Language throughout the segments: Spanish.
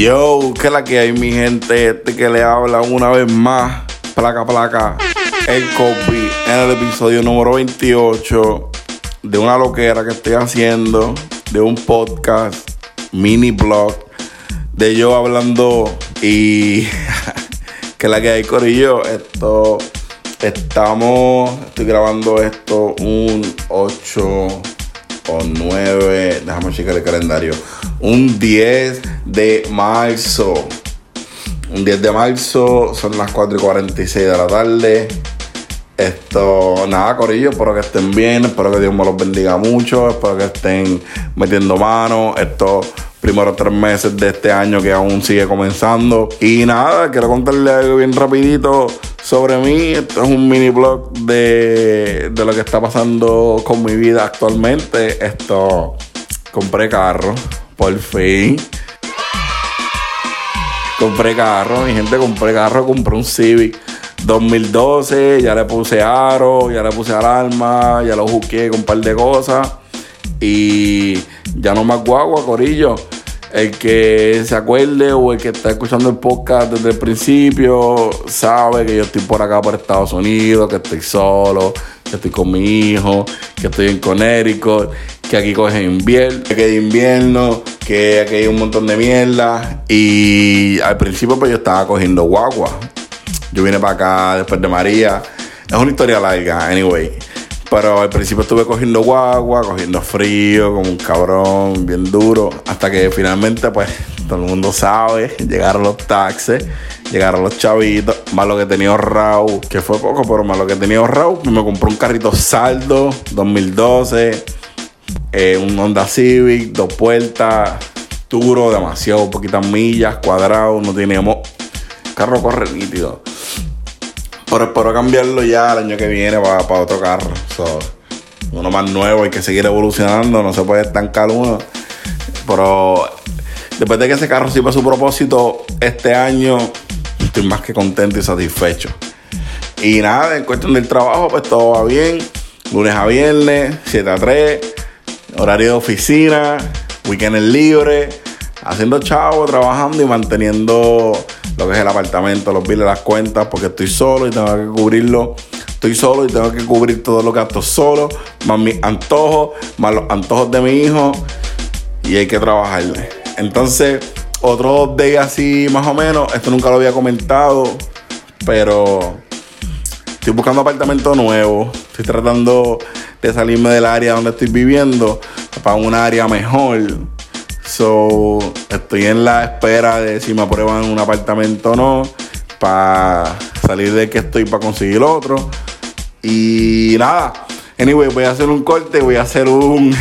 Yo, que la que hay mi gente, este que le habla una vez más, placa placa, el copy en el episodio número 28 de una loquera que estoy haciendo, de un podcast, mini blog, de yo hablando y que la que hay corillo, esto, estamos, estoy grabando esto un 8 o 9, déjame checar el calendario, un 10 de marzo. Un 10 de marzo, son las 4 y 46 de la tarde. Esto, nada, Corillo, espero que estén bien, espero que Dios me los bendiga mucho, espero que estén metiendo mano estos primeros tres meses de este año que aún sigue comenzando. Y nada, quiero contarles algo bien rapidito sobre mí. Esto es un mini blog de, de lo que está pasando con mi vida actualmente. Esto, compré carro, por fin. Compré carro, mi gente, compré carro, compré un Civic 2012, ya le puse aro, ya le puse alarma, ya lo juqué con un par de cosas. Y ya no más guagua, corillo. El que se acuerde o el que está escuchando el podcast desde el principio sabe que yo estoy por acá por Estados Unidos, que estoy solo, que estoy con mi hijo, que estoy en Connecticut, que aquí coge invierno, que hay invierno, que aquí hay un montón de mierda. Y al principio pues yo estaba cogiendo guagua. Yo vine para acá después de María. Es una historia larga, anyway. Pero al principio estuve cogiendo guagua, cogiendo frío, como un cabrón, bien duro. Hasta que finalmente, pues, todo el mundo sabe, llegaron los taxes, llegaron los chavitos, más lo que tenía ahorrado, que fue poco, pero más lo que tenía ahorrado, me compré un carrito saldo, 2012, eh, un Honda Civic, dos puertas, duro, demasiado, poquitas millas, cuadrado, no teníamos. Carro corre nítido. Pero espero cambiarlo ya el año que viene para otro carro. uno más nuevo, hay que seguir evolucionando, no se puede estancar uno. Pero después de que ese carro sirva su propósito este año, estoy más que contento y satisfecho. Y nada, en cuestión del trabajo, pues todo va bien. Lunes a viernes, 7 a 3, horario de oficina, weekend libre, haciendo chavo, trabajando y manteniendo lo que es el apartamento, los billes, las cuentas, porque estoy solo y tengo que cubrirlo. Estoy solo y tengo que cubrir todo lo que gastos solo, más mis antojos, más los antojos de mi hijo. Y hay que trabajarle. Entonces, otro day así más o menos, esto nunca lo había comentado, pero estoy buscando apartamento nuevo. Estoy tratando de salirme del área donde estoy viviendo para un área mejor So, estoy en la espera de si me aprueban un apartamento o no. Para salir de que estoy para conseguir otro. Y nada. Anyway, voy a hacer un corte, voy a hacer un.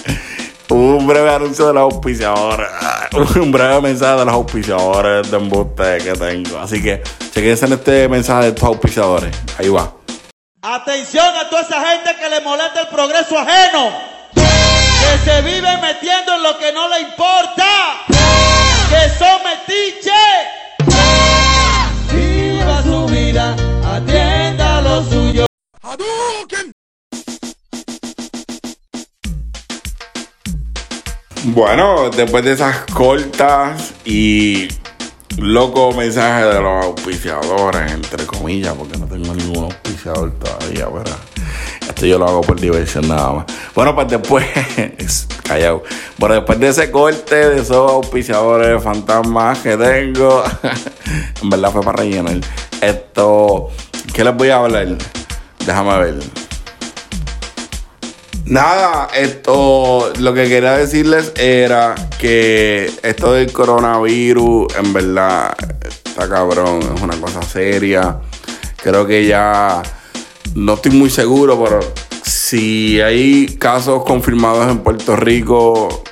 un breve anuncio de las auspiciadoras. un breve mensaje de las auspiciadoras de embuste que tengo. Así que chequense en este mensaje de estos auspiciadores. Ahí va. Atención a toda esa gente que le molesta el progreso ajeno que se vive metiendo en lo que no le importa, que son metiches. Viva su vida, atienda lo suyo. Bueno, después de esas cortas y loco mensaje de los auspiciadores, entre comillas, porque no tengo ningún auspiciador todavía, ¿verdad? Yo lo hago por diversión nada más. Bueno, pues después, callado. Bueno, después de ese corte de esos auspiciadores fantasmas que tengo, en verdad fue para rellenar. Esto, ¿qué les voy a hablar? Déjame ver. Nada, esto lo que quería decirles era que esto del coronavirus, en verdad, está cabrón, es una cosa seria. Creo que ya no estoy muy seguro, pero si hay casos confirmados en Puerto Rico,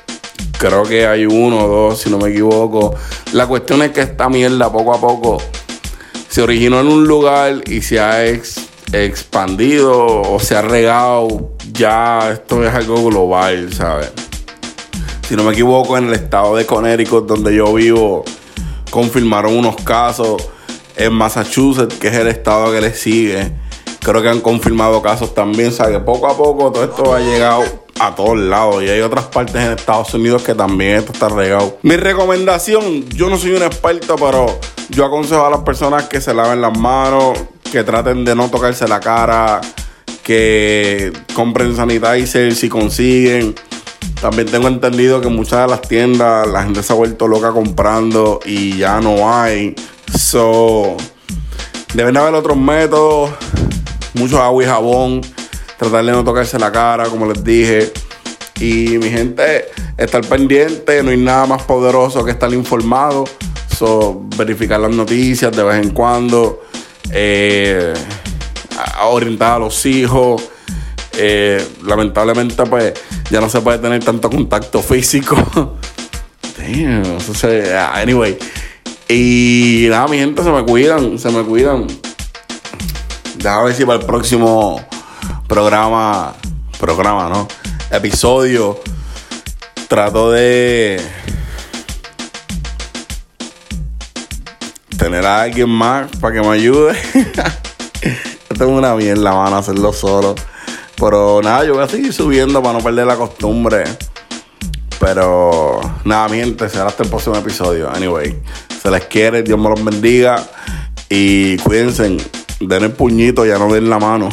creo que hay uno o dos, si no me equivoco. La cuestión es que esta mierda poco a poco se originó en un lugar y se ha expandido o se ha regado. Ya esto es algo global, ¿sabes? Si no me equivoco, en el estado de Connecticut, donde yo vivo, confirmaron unos casos. En Massachusetts, que es el estado que le sigue, creo que han confirmado casos también. O sea, que poco a poco todo esto ha llegado a todos lados. Y hay otras partes en Estados Unidos que también esto está regado. Mi recomendación, yo no soy un experto, pero yo aconsejo a las personas que se laven las manos, que traten de no tocarse la cara, que compren sanitizer si consiguen. También tengo entendido que muchas de las tiendas la gente se ha vuelto loca comprando y ya no hay. So, deben haber otros métodos, mucho agua y jabón, tratar de no tocarse la cara, como les dije. Y mi gente, estar pendiente, no hay nada más poderoso que estar informado verificar las noticias de vez en cuando, eh, orientar a los hijos. Eh, lamentablemente, pues ya no se puede tener tanto contacto físico. Damn, anyway. Y nada, mi gente, se me cuidan, se me cuidan. Déjame ver si para el próximo programa, programa, ¿no? Episodio, trato de tener a alguien más para que me ayude. yo tengo una mierda, van a hacerlo solo. Pero nada, yo voy a seguir subiendo para no perder la costumbre. Pero nada, mi gente, será hasta el próximo episodio. Anyway, se les quiere, Dios me los bendiga. Y cuídense, den el puñito, ya no den la mano.